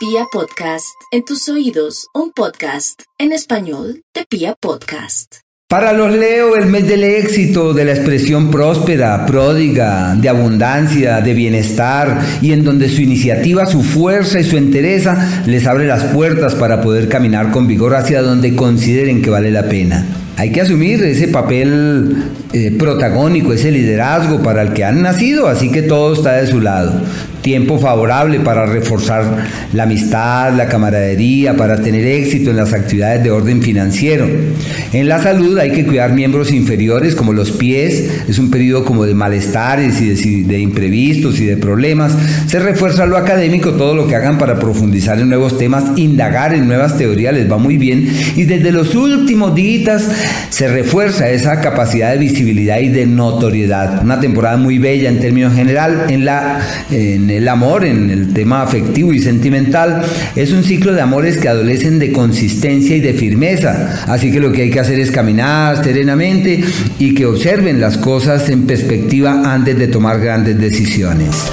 Pia Podcast, en tus oídos, un podcast en español de Pia Podcast. Para los Leo, el mes del éxito, de la expresión próspera, pródiga, de abundancia, de bienestar y en donde su iniciativa, su fuerza y su entereza les abre las puertas para poder caminar con vigor hacia donde consideren que vale la pena. Hay que asumir ese papel eh, protagónico, ese liderazgo para el que han nacido, así que todo está de su lado tiempo favorable para reforzar la amistad, la camaradería, para tener éxito en las actividades de orden financiero. En la salud hay que cuidar miembros inferiores como los pies, es un periodo como de malestares y de, imprevistos y de problemas. Se refuerza lo académico, todo lo que hagan para profundizar en nuevos temas, indagar en nuevas teorías les va muy bien y desde los últimos días se refuerza esa capacidad de visibilidad y de notoriedad. Una temporada muy bella en términos general en la el amor, en el tema afectivo y sentimental, es un ciclo de amores que adolecen de consistencia y de firmeza. Así que lo que hay que hacer es caminar serenamente y que observen las cosas en perspectiva antes de tomar grandes decisiones.